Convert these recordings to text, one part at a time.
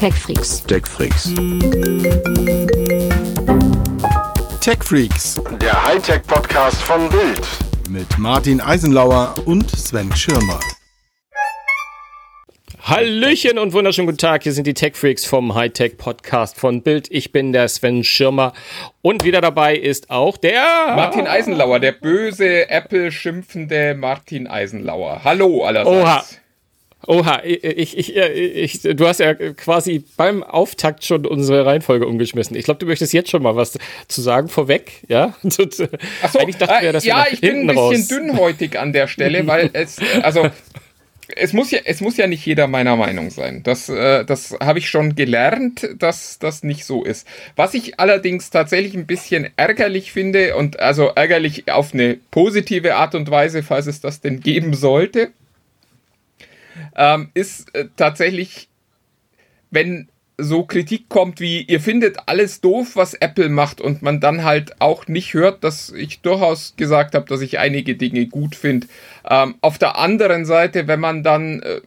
TechFreaks. TechFreaks. TechFreaks. Der Hightech-Podcast von Bild. Mit Martin Eisenlauer und Sven Schirmer. Hallöchen und wunderschönen guten Tag. Hier sind die Tech Freaks vom Hightech Podcast von Bild. Ich bin der Sven Schirmer und wieder dabei ist auch der Martin Eisenlauer, der böse Apple schimpfende Martin Eisenlauer. Hallo allerseits. Oha. Oha, ich, ich, ich, du hast ja quasi beim Auftakt schon unsere Reihenfolge umgeschmissen. Ich glaube, du möchtest jetzt schon mal was zu sagen vorweg, ja? So, Eigentlich dachten wir, dass ja, wir ich bin ein bisschen raus. dünnhäutig an der Stelle, weil es, also es muss ja, es muss ja nicht jeder meiner Meinung sein. Das, äh, das habe ich schon gelernt, dass das nicht so ist. Was ich allerdings tatsächlich ein bisschen ärgerlich finde und also ärgerlich auf eine positive Art und Weise, falls es das denn geben sollte, ähm, ist äh, tatsächlich, wenn so Kritik kommt wie, ihr findet alles doof, was Apple macht und man dann halt auch nicht hört, dass ich durchaus gesagt habe, dass ich einige Dinge gut finde. Ähm, auf der anderen Seite, wenn man dann äh,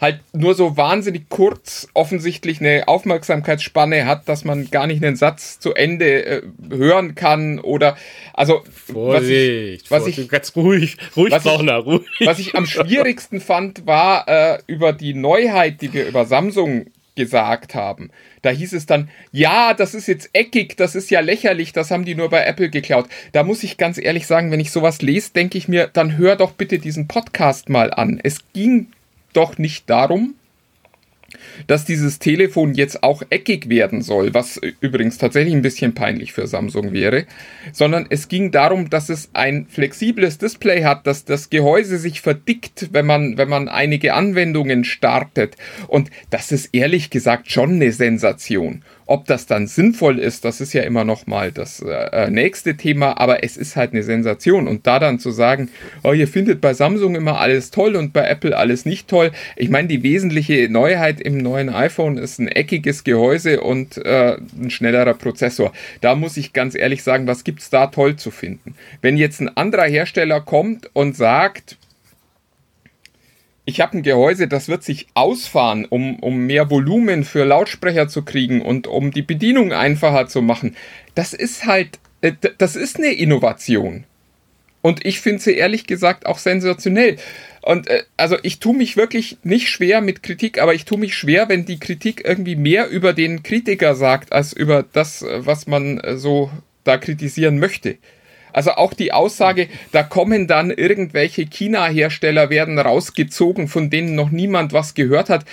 halt nur so wahnsinnig kurz offensichtlich eine Aufmerksamkeitsspanne hat, dass man gar nicht einen Satz zu Ende äh, hören kann oder also Vorsicht, was ich, was ich ganz ruhig, ruhig, was ich, ruhig. Was ich am schwierigsten fand, war äh, über die Neuheit, die wir über Samsung gesagt haben. Da hieß es dann, ja, das ist jetzt eckig, das ist ja lächerlich, das haben die nur bei Apple geklaut. Da muss ich ganz ehrlich sagen, wenn ich sowas lese, denke ich mir, dann hör doch bitte diesen Podcast mal an. Es ging doch nicht darum, dass dieses Telefon jetzt auch eckig werden soll, was übrigens tatsächlich ein bisschen peinlich für Samsung wäre, sondern es ging darum, dass es ein flexibles Display hat, dass das Gehäuse sich verdickt, wenn man, wenn man einige Anwendungen startet. Und das ist ehrlich gesagt schon eine Sensation. Ob das dann sinnvoll ist, das ist ja immer noch mal das äh, nächste Thema, aber es ist halt eine Sensation. Und da dann zu sagen, oh, ihr findet bei Samsung immer alles toll und bei Apple alles nicht toll. Ich meine, die wesentliche Neuheit im neuen iPhone ist ein eckiges Gehäuse und äh, ein schnellerer Prozessor. Da muss ich ganz ehrlich sagen, was gibt es da toll zu finden? Wenn jetzt ein anderer Hersteller kommt und sagt, ich habe ein Gehäuse, das wird sich ausfahren, um, um mehr Volumen für Lautsprecher zu kriegen und um die Bedienung einfacher zu machen. Das ist halt, äh, das ist eine Innovation. Und ich finde sie ehrlich gesagt auch sensationell. Und äh, also ich tue mich wirklich nicht schwer mit Kritik, aber ich tue mich schwer, wenn die Kritik irgendwie mehr über den Kritiker sagt, als über das, äh, was man so da kritisieren möchte. Also auch die Aussage, da kommen dann irgendwelche China-Hersteller werden rausgezogen, von denen noch niemand was gehört hat.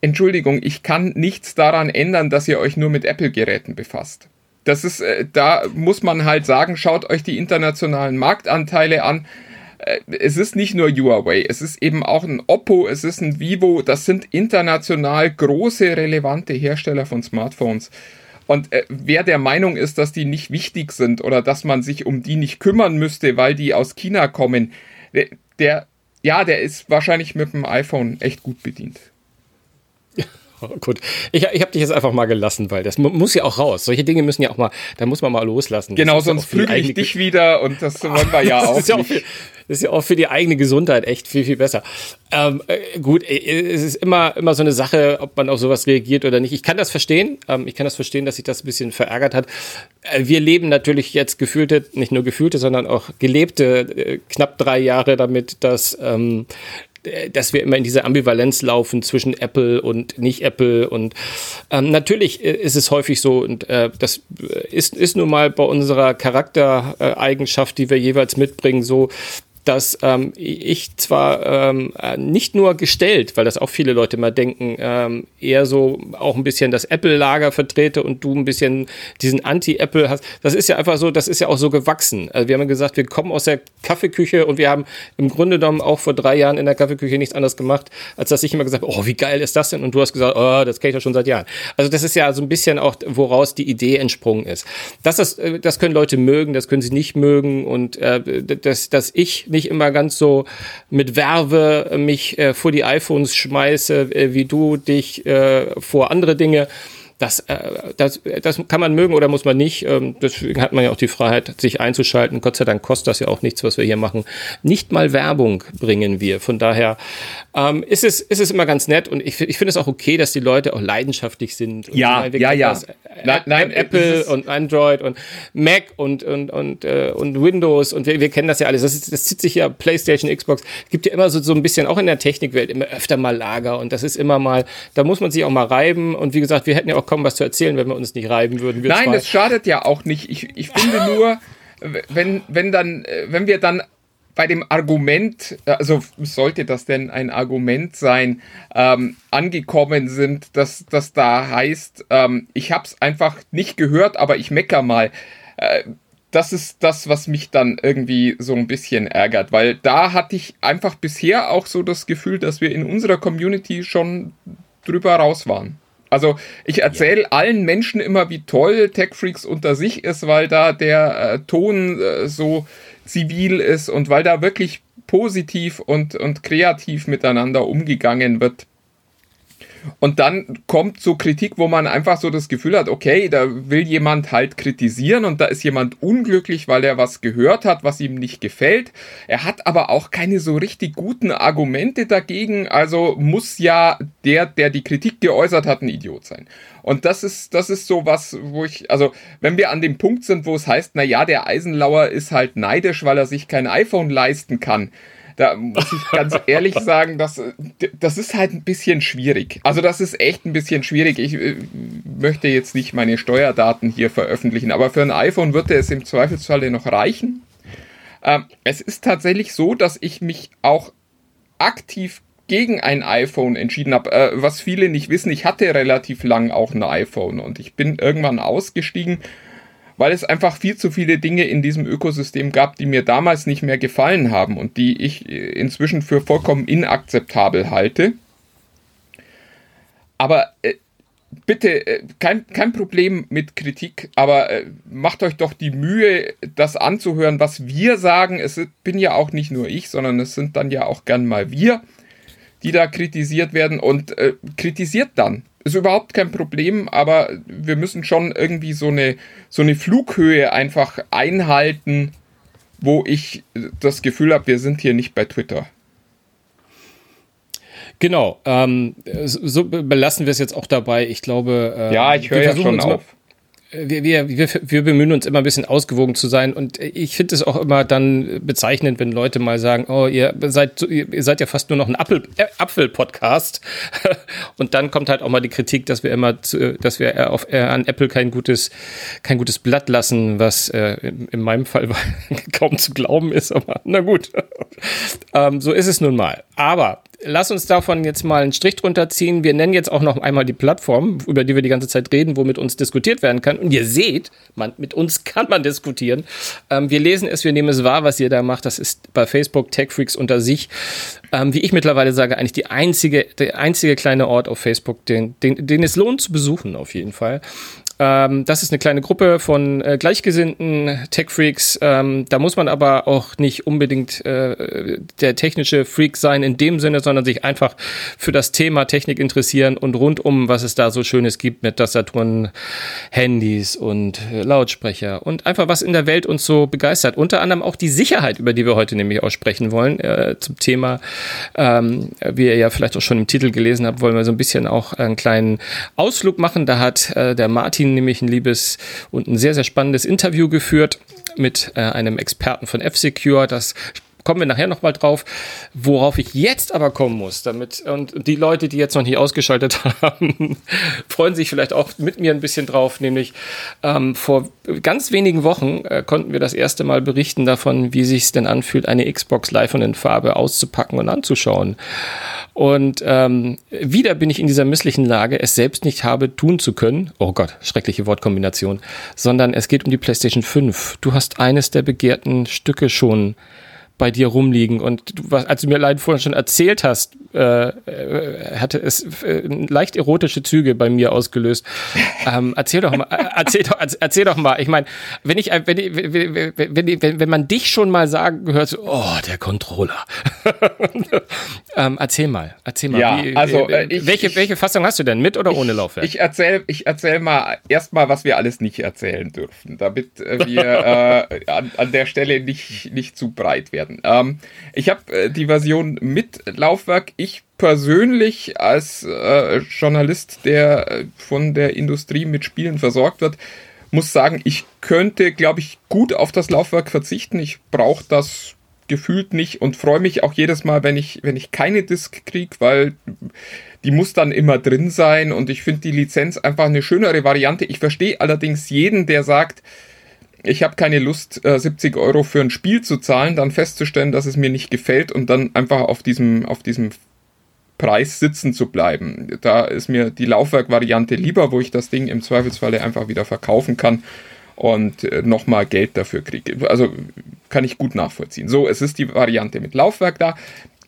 Entschuldigung, ich kann nichts daran ändern, dass ihr euch nur mit Apple-Geräten befasst. Das ist, äh, da muss man halt sagen, schaut euch die internationalen Marktanteile an. Äh, es ist nicht nur Huawei, es ist eben auch ein Oppo, es ist ein Vivo, das sind international große, relevante Hersteller von Smartphones. Und äh, wer der Meinung ist, dass die nicht wichtig sind oder dass man sich um die nicht kümmern müsste, weil die aus China kommen, der, der ja, der ist wahrscheinlich mit dem iPhone echt gut bedient. Gut, ich, ich habe dich jetzt einfach mal gelassen, weil das muss ja auch raus. Solche Dinge müssen ja auch mal, da muss man mal loslassen. Genau, sonst flügel ich dich wieder und das wollen wir ja auch. Ist ja auch für, das ist ja auch für die eigene Gesundheit echt viel, viel besser. Ähm, äh, gut, äh, es ist immer, immer so eine Sache, ob man auf sowas reagiert oder nicht. Ich kann das verstehen. Ähm, ich kann das verstehen, dass sich das ein bisschen verärgert hat. Äh, wir leben natürlich jetzt gefühlte, nicht nur gefühlte, sondern auch gelebte äh, knapp drei Jahre damit, dass ähm, äh, dass wir immer in diese Ambivalenz laufen zwischen Apple und nicht Apple. Und ähm, natürlich äh, ist es häufig so, und äh, das ist, ist nun mal bei unserer Charaktereigenschaft, die wir jeweils mitbringen, so, dass ähm, ich zwar ähm, nicht nur gestellt, weil das auch viele Leute mal denken, ähm, eher so auch ein bisschen das Apple-Lager vertrete und du ein bisschen diesen Anti-Apple hast. Das ist ja einfach so, das ist ja auch so gewachsen. Also wir haben gesagt, wir kommen aus der Kaffeeküche und wir haben im Grunde genommen auch vor drei Jahren in der Kaffeeküche nichts anderes gemacht, als dass ich immer gesagt habe, oh, wie geil ist das denn? Und du hast gesagt, oh, das kenne ich ja schon seit Jahren. Also das ist ja so ein bisschen auch, woraus die Idee entsprungen ist. Das, ist, äh, das können Leute mögen, das können sie nicht mögen und äh, dass, dass ich nicht immer ganz so mit Werbe mich äh, vor die iPhones schmeiße, äh, wie du dich äh, vor andere Dinge. Das, äh, das, das kann man mögen oder muss man nicht. Ähm, deswegen hat man ja auch die Freiheit, sich einzuschalten. Gott sei Dank kostet das ja auch nichts, was wir hier machen. Nicht mal Werbung bringen wir. Von daher ähm, ist, es, ist es immer ganz nett und ich, ich finde es auch okay, dass die Leute auch leidenschaftlich sind. Ja, ja, ja. Das, äh, nein, nein, Apple und Android und Mac und, und, und, äh, und Windows und wir, wir kennen das ja alles. Das, ist, das zieht sich ja PlayStation, Xbox. Es gibt ja immer so, so ein bisschen, auch in der Technikwelt, immer öfter mal Lager und das ist immer mal, da muss man sich auch mal reiben und wie gesagt, wir hätten ja auch kaum was zu erzählen, wenn wir uns nicht reiben würden. Nein, zwei. das schadet ja auch nicht. Ich, ich finde nur, wenn, wenn dann, äh, wenn wir dann bei dem Argument, also sollte das denn ein Argument sein, ähm, angekommen sind, dass das da heißt, ähm, ich habe es einfach nicht gehört, aber ich mecker mal. Äh, das ist das, was mich dann irgendwie so ein bisschen ärgert, weil da hatte ich einfach bisher auch so das Gefühl, dass wir in unserer Community schon drüber raus waren. Also ich erzähle ja. allen Menschen immer, wie toll TechFreaks unter sich ist, weil da der äh, Ton äh, so zivil ist und weil da wirklich positiv und, und kreativ miteinander umgegangen wird. Und dann kommt so Kritik, wo man einfach so das Gefühl hat, okay, da will jemand halt kritisieren und da ist jemand unglücklich, weil er was gehört hat, was ihm nicht gefällt. Er hat aber auch keine so richtig guten Argumente dagegen, also muss ja der, der die Kritik geäußert hat, ein Idiot sein. Und das ist, das ist so was, wo ich, also, wenn wir an dem Punkt sind, wo es heißt, na ja, der Eisenlauer ist halt neidisch, weil er sich kein iPhone leisten kann, da muss ich ganz ehrlich sagen, das, das ist halt ein bisschen schwierig. Also das ist echt ein bisschen schwierig. Ich äh, möchte jetzt nicht meine Steuerdaten hier veröffentlichen, aber für ein iPhone würde es im Zweifelsfalle noch reichen. Ähm, es ist tatsächlich so, dass ich mich auch aktiv gegen ein iPhone entschieden habe. Äh, was viele nicht wissen, ich hatte relativ lang auch ein iPhone und ich bin irgendwann ausgestiegen weil es einfach viel zu viele Dinge in diesem Ökosystem gab, die mir damals nicht mehr gefallen haben und die ich äh, inzwischen für vollkommen inakzeptabel halte. Aber äh, bitte, äh, kein, kein Problem mit Kritik, aber äh, macht euch doch die Mühe, das anzuhören, was wir sagen. Es bin ja auch nicht nur ich, sondern es sind dann ja auch gern mal wir, die da kritisiert werden und äh, kritisiert dann. Ist überhaupt kein Problem, aber wir müssen schon irgendwie so eine, so eine Flughöhe einfach einhalten, wo ich das Gefühl habe, wir sind hier nicht bei Twitter. Genau, ähm, so belassen wir es jetzt auch dabei. Ich glaube, äh, ja, ich höre ja schon auf wir, wir, wir, wir bemühen uns immer ein bisschen ausgewogen zu sein. Und ich finde es auch immer dann bezeichnend, wenn Leute mal sagen, oh, ihr seid, ihr seid ja fast nur noch ein äh, Apfel-Podcast. Und dann kommt halt auch mal die Kritik, dass wir immer, zu, dass wir auf, äh, an Apple kein gutes, kein gutes Blatt lassen, was äh, in, in, meinem Fall kaum zu glauben ist, aber na gut, ähm, so ist es nun mal. Aber lass uns davon jetzt mal einen Strich drunter ziehen. Wir nennen jetzt auch noch einmal die Plattform, über die wir die ganze Zeit reden, wo mit uns diskutiert werden kann. Und ihr seht, man, mit uns kann man diskutieren. Ähm, wir lesen es, wir nehmen es wahr, was ihr da macht. Das ist bei Facebook TechFreaks unter sich. Ähm, wie ich mittlerweile sage, eigentlich die einzige, der einzige kleine Ort auf Facebook, den, den, den es lohnt zu besuchen, auf jeden Fall. Ähm, das ist eine kleine Gruppe von äh, gleichgesinnten Tech-Freaks. Ähm, da muss man aber auch nicht unbedingt äh, der technische Freak sein in dem Sinne, sondern sich einfach für das Thema Technik interessieren und rundum, was es da so Schönes gibt mit Tastaturen, Handys und äh, Lautsprecher und einfach was in der Welt uns so begeistert. Unter anderem auch die Sicherheit, über die wir heute nämlich auch sprechen wollen, äh, zum Thema, ähm, wie ihr ja vielleicht auch schon im Titel gelesen habt, wollen wir so ein bisschen auch einen kleinen Ausflug machen. Da hat äh, der Martin nämlich ein liebes und ein sehr, sehr spannendes Interview geführt mit äh, einem Experten von F-Secure. Das kommen wir nachher nochmal drauf. Worauf ich jetzt aber kommen muss, damit, und die Leute, die jetzt noch nicht ausgeschaltet haben, freuen sich vielleicht auch mit mir ein bisschen drauf, nämlich ähm, vor ganz wenigen Wochen äh, konnten wir das erste Mal berichten davon, wie sich es denn anfühlt, eine Xbox live und in Farbe auszupacken und anzuschauen. Und ähm, wieder bin ich in dieser misslichen Lage, es selbst nicht habe tun zu können. Oh Gott, schreckliche Wortkombination. Sondern es geht um die PlayStation 5. Du hast eines der begehrten Stücke schon bei dir rumliegen. Und du, als du mir leider vorhin schon erzählt hast, äh, äh, hatte es äh, leicht erotische Züge bei mir ausgelöst. Ähm, erzähl doch mal, äh, erzähl doch, erzähl doch mal. Ich meine, wenn ich, wenn, ich, wenn, wenn, wenn, wenn man dich schon mal sagen hört, so, oh, der Controller. ähm, erzähl mal, erzähl mal. Ja, wie, also, äh, ich- welche, welche Fassung hast du denn, mit oder ohne Laufwerk? Ich erzähl, ich erzähl mal erstmal, was wir alles nicht erzählen dürfen, damit wir an, an der Stelle nicht, nicht zu breit werden. Ähm, ich habe die Version mit Laufwerk. Ich persönlich als äh, Journalist, der äh, von der Industrie mit Spielen versorgt wird, muss sagen, ich könnte, glaube ich, gut auf das Laufwerk verzichten. Ich brauche das gefühlt nicht und freue mich auch jedes Mal, wenn ich, wenn ich keine Disc kriege, weil die muss dann immer drin sein und ich finde die Lizenz einfach eine schönere Variante. Ich verstehe allerdings jeden, der sagt, ich habe keine Lust, äh, 70 Euro für ein Spiel zu zahlen, dann festzustellen, dass es mir nicht gefällt und dann einfach auf diesem, auf diesem Preis sitzen zu bleiben. Da ist mir die Laufwerk-Variante lieber, wo ich das Ding im Zweifelsfalle einfach wieder verkaufen kann und äh, nochmal Geld dafür kriege. Also kann ich gut nachvollziehen. So, es ist die Variante mit Laufwerk da.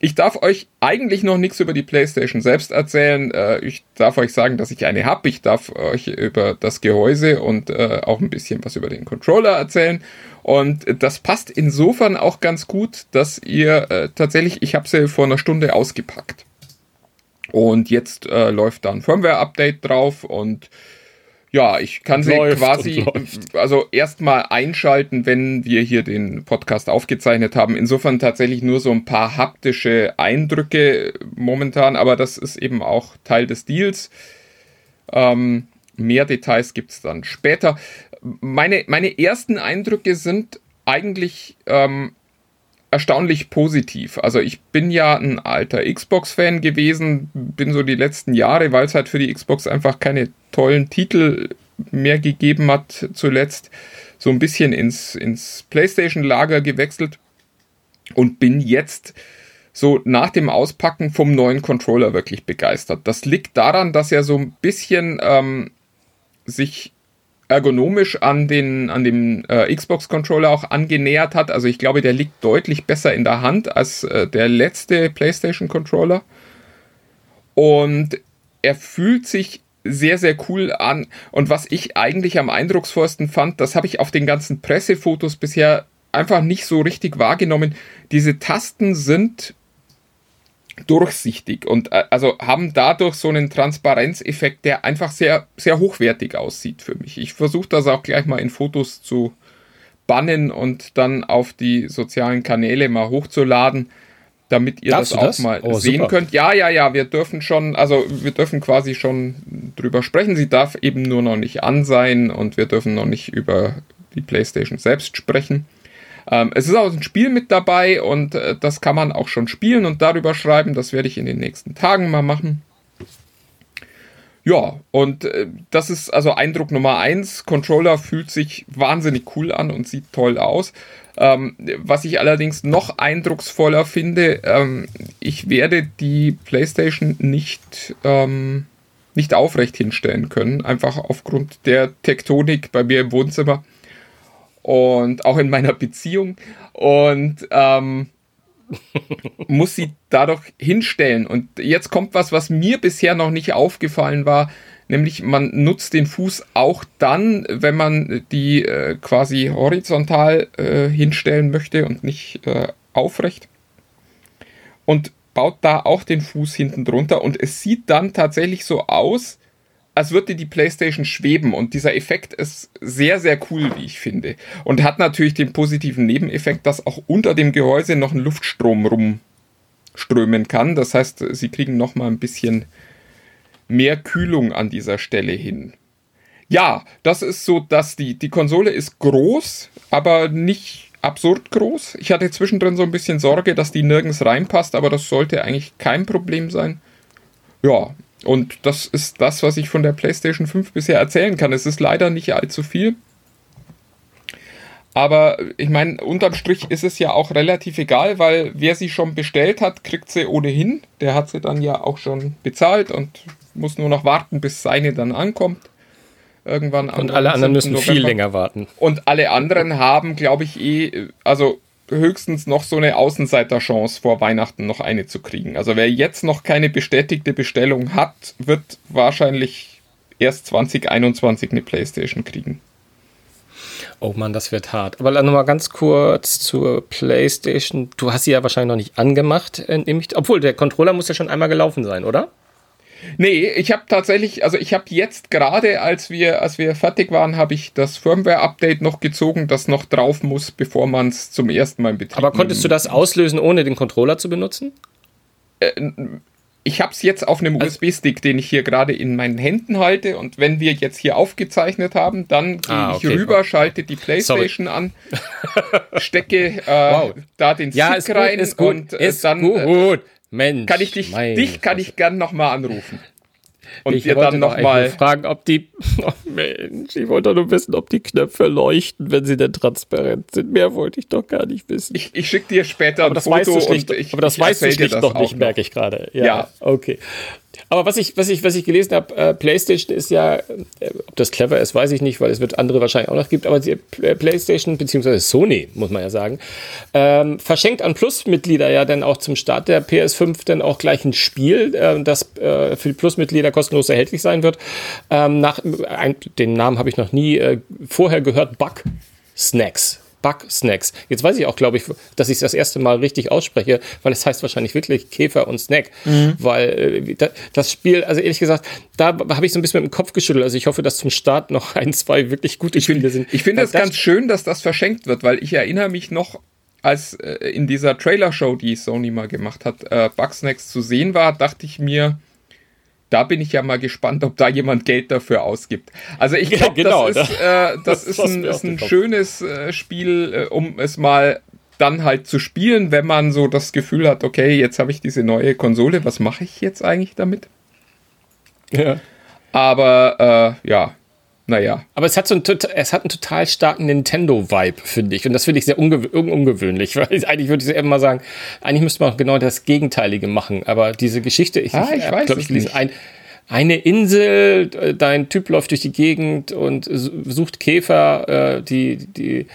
Ich darf euch eigentlich noch nichts über die PlayStation selbst erzählen. Äh, ich darf euch sagen, dass ich eine habe. Ich darf euch über das Gehäuse und äh, auch ein bisschen was über den Controller erzählen. Und das passt insofern auch ganz gut, dass ihr tatsächlich, ich habe sie vor einer Stunde ausgepackt. Und jetzt äh, läuft da ein Firmware-Update drauf und ja, ich kann sie Läuft quasi, also erstmal einschalten, wenn wir hier den Podcast aufgezeichnet haben. Insofern tatsächlich nur so ein paar haptische Eindrücke momentan, aber das ist eben auch Teil des Deals. Ähm, mehr Details gibt es dann später. Meine, meine ersten Eindrücke sind eigentlich ähm, erstaunlich positiv. Also ich bin ja ein alter Xbox-Fan gewesen, bin so die letzten Jahre, weil es halt für die Xbox einfach keine tollen Titel mehr gegeben hat, zuletzt so ein bisschen ins, ins PlayStation-Lager gewechselt und bin jetzt so nach dem Auspacken vom neuen Controller wirklich begeistert. Das liegt daran, dass er so ein bisschen ähm, sich ergonomisch an den an dem äh, Xbox Controller auch angenähert hat. Also ich glaube, der liegt deutlich besser in der Hand als äh, der letzte PlayStation Controller. Und er fühlt sich sehr, sehr cool an. Und was ich eigentlich am eindrucksvollsten fand, das habe ich auf den ganzen Pressefotos bisher einfach nicht so richtig wahrgenommen. Diese Tasten sind durchsichtig und äh, also haben dadurch so einen Transparenzeffekt, der einfach sehr, sehr hochwertig aussieht für mich. Ich versuche das auch gleich mal in Fotos zu bannen und dann auf die sozialen Kanäle mal hochzuladen, damit ihr Darfst das auch das? mal Oh, sehen super. könnt. Ja, ja, ja, wir dürfen schon, also wir dürfen quasi schon drüber sprechen. Sie darf eben nur noch nicht an sein und wir dürfen noch nicht über die PlayStation selbst sprechen. Ähm, es ist auch ein Spiel mit dabei und äh, das kann man auch schon spielen und darüber schreiben. Das werde ich in den nächsten Tagen mal machen. Ja, und äh, das ist also Eindruck Nummer eins. Controller fühlt sich wahnsinnig cool an und sieht toll aus. Ähm, was ich allerdings noch eindrucksvoller finde, ähm, ich werde die PlayStation nicht, ähm, nicht aufrecht hinstellen können, einfach aufgrund der Tektonik bei mir im Wohnzimmer und auch in meiner Beziehung und ähm, muss sie dadurch hinstellen. Und jetzt kommt was, was mir bisher noch nicht aufgefallen war, nämlich man nutzt den Fuß auch dann, wenn man die äh, quasi horizontal äh, hinstellen möchte und nicht äh, aufrecht. Und baut da auch den Fuß hinten drunter und es sieht dann tatsächlich so aus, als würde die PlayStation schweben und dieser Effekt ist sehr, sehr cool, wie ich finde. Und hat natürlich den positiven Nebeneffekt, dass auch unter dem Gehäuse noch ein Luftstrom rumströmen kann. Das heißt, sie kriegen noch mal ein bisschen mehr Kühlung an dieser Stelle hin. Ja, das ist so, dass die, die Konsole ist groß, aber nicht absurd groß. Ich hatte zwischendrin so ein bisschen Sorge, dass die nirgends reinpasst, aber das sollte eigentlich kein Problem sein. Ja, und das ist das, was ich von der PlayStation 5 bisher erzählen kann. Es ist leider nicht allzu viel. Aber ich meine, unterm Strich ist es ja auch relativ egal, weil wer sie schon bestellt hat, kriegt sie ohnehin. Der hat sie dann ja auch schon bezahlt und muss nur noch warten, bis seine dann ankommt. Irgendwann Und alle anderen 19. müssen viel November. länger warten. Und alle anderen haben, glaube ich, eh, also höchstens noch so eine Außenseiterchance vor Weihnachten noch eine zu kriegen. Also wer jetzt noch keine bestätigte Bestellung hat, wird wahrscheinlich erst 2021 eine Playstation kriegen. Oh Mann, das wird hart. Aber nochmal ganz kurz zur PlayStation. Du hast sie ja wahrscheinlich noch nicht angemacht, äh, obwohl der Controller muss ja schon einmal gelaufen sein, oder? Nee, ich habe tatsächlich, also ich habe jetzt gerade, als wir, als wir fertig waren, habe ich das Firmware-Update noch gezogen, das noch drauf muss, bevor man es zum ersten Mal in Betrieb Aber konntest du das auslösen, ohne den Controller zu benutzen? Äh, ich habe es jetzt auf einem also, USB-Stick, den ich hier gerade in meinen Händen halte. Und wenn wir jetzt hier aufgezeichnet haben, dann gehe ah, okay. ich rüber, schalte die PlayStation Sorry. an, stecke äh, wow. da den Stick ja, ist rein gut, und äh, ist dann gut. Mensch, kann ich dich, dich kann ich gern nochmal anrufen. Und ich dir dann nochmal fragen, ob die. Oh Mensch, ich wollte nur wissen, ob die Knöpfe leuchten, wenn sie denn transparent sind. Mehr wollte ich doch gar nicht wissen. Ich, ich schicke dir später aber ein Foto weißt du schlicht, ich, aber das weißt du schlicht noch nicht, merke ich gerade. Ja, ja, okay. Aber was ich, was ich, was ich gelesen habe, äh, PlayStation ist ja, äh, ob das clever ist, weiß ich nicht, weil es wird andere wahrscheinlich auch noch gibt, aber die äh, PlayStation beziehungsweise Sony, muss man ja sagen, ähm, verschenkt an Plus-Mitglieder ja dann auch zum Start der PS5 dann auch gleich ein Spiel, äh, das äh, für die Plus-Mitglieder kostenlos erhältlich sein wird. Ähm, nach, den Namen habe ich noch nie äh, vorher gehört, Bug Snacks. Bug-Snacks. Jetzt weiß ich auch, glaube ich, dass ich es das erste Mal richtig ausspreche, weil es heißt wahrscheinlich wirklich Käfer und Snack. Mhm. Weil äh, das Spiel, also ehrlich gesagt, da habe ich so ein bisschen mit dem Kopf geschüttelt. Also ich hoffe, dass zum Start noch ein, zwei wirklich gute ich Spiele find, sind. Ich finde es ganz schön, dass das verschenkt wird, weil ich erinnere mich noch als äh, in dieser Trailer-Show, die Sony mal gemacht hat, äh, Bugsnacks zu sehen war, dachte ich mir, da bin ich ja mal gespannt, ob da jemand Geld dafür ausgibt. Also ich glaube, ja, genau, das, ist, äh, das, das ist ein, ist ein schönes äh, Spiel, äh, um es mal dann halt zu spielen, wenn man so das Gefühl hat, okay, jetzt habe ich diese neue Konsole, was mache ich jetzt eigentlich damit? Ja. Aber äh, ja, naja. Aber es hat, so einen, es hat einen total starken Nintendo-Vibe, finde ich. Und das finde ich sehr ungew ungewöhnlich. Weil ich, eigentlich würde ich eben mal sagen, eigentlich müsste man genau das Gegenteilige machen. Aber diese Geschichte, ich, ah, ich, ich weiß glaub, ich nicht. Ein, eine Insel, dein Typ läuft durch die Gegend und sucht Käfer, äh, die, die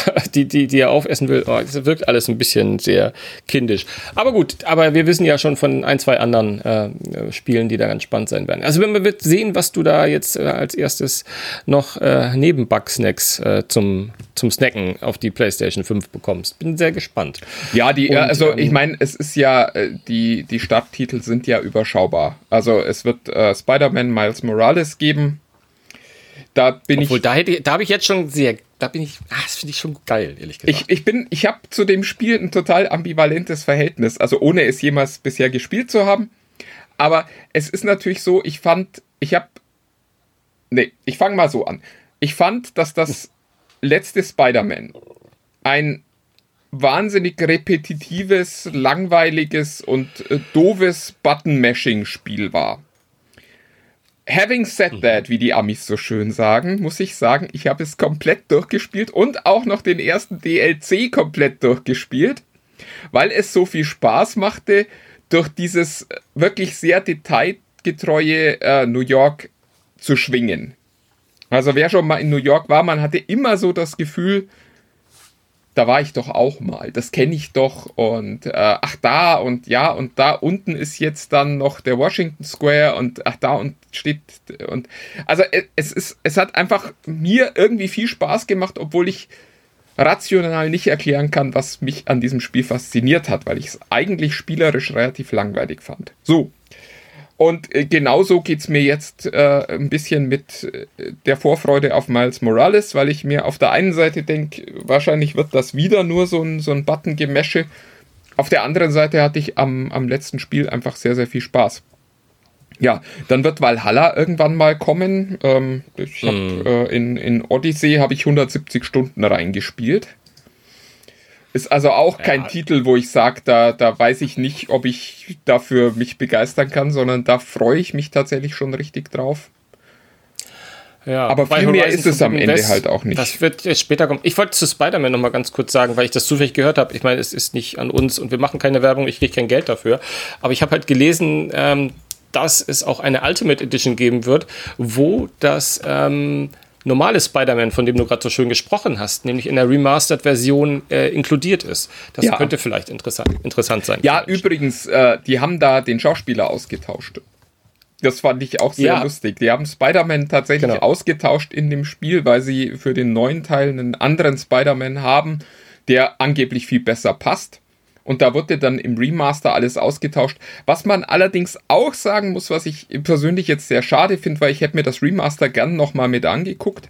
die, die, die er aufessen will. Oh, das wirkt alles ein bisschen sehr kindisch. Aber gut, aber wir wissen ja schon von ein, zwei anderen äh, Spielen, die da ganz spannend sein werden. Also wenn wir wird sehen, was du da jetzt äh, als erstes noch äh, neben Bugsnacks äh, zum, zum Snacken auf die PlayStation 5 bekommst. Bin sehr gespannt. Ja, die, Und, also ähm, ich meine, es ist ja, äh, die, die Starttitel sind ja überschaubar. Also es wird äh, Spider-Man Miles Morales geben. Da bin Obwohl, ich. Da, hätte, da habe ich jetzt schon sehr da bin ich, ah, das finde ich schon geil, ehrlich gesagt. Ich, ich bin, ich habe zu dem Spiel ein total ambivalentes Verhältnis, also ohne es jemals bisher gespielt zu haben. Aber es ist natürlich so, ich fand, ich habe, nee, ich fange mal so an. Ich fand, dass das letzte Spider-Man ein wahnsinnig repetitives, langweiliges und äh, doofes Button-Mashing-Spiel war. Having said that, wie die Amis so schön sagen, muss ich sagen, ich habe es komplett durchgespielt und auch noch den ersten DLC komplett durchgespielt, weil es so viel Spaß machte, durch dieses wirklich sehr detailgetreue äh, New York zu schwingen. Also wer schon mal in New York war, man hatte immer so das Gefühl, da war ich doch auch mal, das kenne ich doch und äh, ach da und ja und da unten ist jetzt dann noch der Washington Square und ach da und steht und also äh, es ist es hat einfach mir irgendwie viel Spaß gemacht, obwohl ich rational nicht erklären kann, was mich an diesem Spiel fasziniert hat, weil ich es eigentlich spielerisch relativ langweilig fand. So, und äh, genauso geht es mir jetzt äh, ein bisschen mit äh, der Vorfreude auf Miles Morales, weil ich mir auf der einen Seite denke, wahrscheinlich wird das wieder nur so ein, so ein Button-Gemesche. Auf der anderen Seite hatte ich am, am letzten Spiel einfach sehr, sehr viel Spaß. Ja, dann wird Valhalla irgendwann mal kommen. Ähm, ich hab, mm. äh, in, in Odyssey habe ich 170 Stunden reingespielt. Ist also auch kein ja. Titel, wo ich sage, da, da weiß ich nicht, ob ich dafür mich begeistern kann, sondern da freue ich mich tatsächlich schon richtig drauf. Ja, aber viel mehr ist es am Ende West, halt auch nicht. Das wird jetzt später kommen. Ich wollte zu Spider-Man noch mal ganz kurz sagen, weil ich das zufällig gehört habe. Ich meine, es ist nicht an uns und wir machen keine Werbung, ich kriege kein Geld dafür. Aber ich habe halt gelesen, ähm, dass es auch eine Ultimate Edition geben wird, wo das ähm, normale Spider-Man, von dem du gerade so schön gesprochen hast, nämlich in der Remastered-Version äh, inkludiert ist. Das ja. könnte vielleicht interessant, interessant sein. Ja, übrigens, äh, die haben da den Schauspieler ausgetauscht. Das fand ich auch sehr ja. lustig. Die haben Spider-Man tatsächlich genau. ausgetauscht in dem Spiel, weil sie für den neuen Teil einen anderen Spider-Man haben, der angeblich viel besser passt. Und da wurde dann im Remaster alles ausgetauscht. Was man allerdings auch sagen muss, was ich persönlich jetzt sehr schade finde, weil ich hätte mir das Remaster gern nochmal mit angeguckt.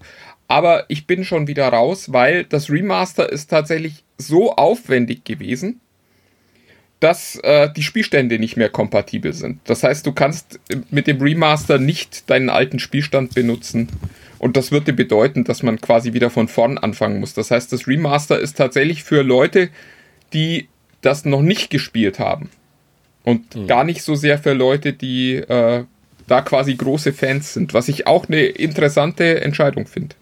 Aber ich bin schon wieder raus, weil das Remaster ist tatsächlich so aufwendig gewesen, dass äh, die Spielstände nicht mehr kompatibel sind. Das heißt, du kannst mit dem Remaster nicht deinen alten Spielstand benutzen. Und das würde bedeuten, dass man quasi wieder von vorn anfangen muss. Das heißt, das Remaster ist tatsächlich für Leute, die das noch nicht gespielt haben. Und mhm. gar nicht so sehr für Leute, die äh, da quasi große Fans sind, was ich auch eine interessante Entscheidung finde.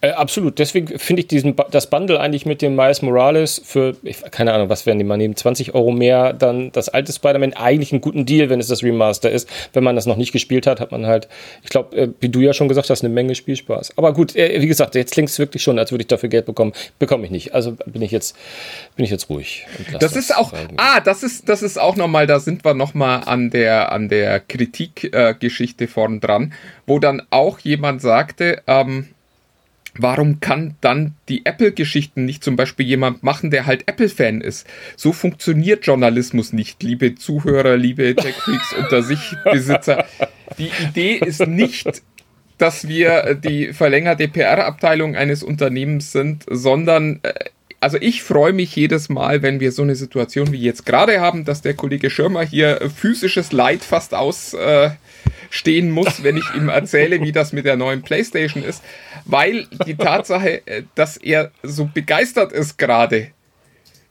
Äh, absolut. Deswegen finde ich diesen, das Bundle eigentlich mit dem Miles Morales für, ich, keine Ahnung, was werden die mal nehmen, 20 Euro mehr, dann das alte Spider-Man eigentlich einen guten Deal, wenn es das Remaster ist. Wenn man das noch nicht gespielt hat, hat man halt, ich glaube, äh, wie du ja schon gesagt hast, eine Menge Spielspaß. Aber gut, äh, wie gesagt, jetzt klingt es wirklich schon, als würde ich dafür Geld bekommen. Bekomme ich nicht. Also bin ich jetzt, bin ich jetzt ruhig. Das ist auch, ah, das ist, das ist auch nochmal, da sind wir nochmal an der, an der Kritikgeschichte äh, vorn dran, wo dann auch jemand sagte, ähm, Warum kann dann die Apple-Geschichten nicht zum Beispiel jemand machen, der halt Apple-Fan ist? So funktioniert Journalismus nicht, liebe Zuhörer, liebe Tech-Freaks unter sich Besitzer. Die Idee ist nicht, dass wir die verlängerte PR-Abteilung eines Unternehmens sind, sondern äh, also ich freue mich jedes Mal, wenn wir so eine Situation wie jetzt gerade haben, dass der Kollege Schirmer hier physisches Leid fast aus. Äh, stehen muss, wenn ich ihm erzähle, wie das mit der neuen PlayStation ist, weil die Tatsache, äh, dass er so begeistert ist gerade,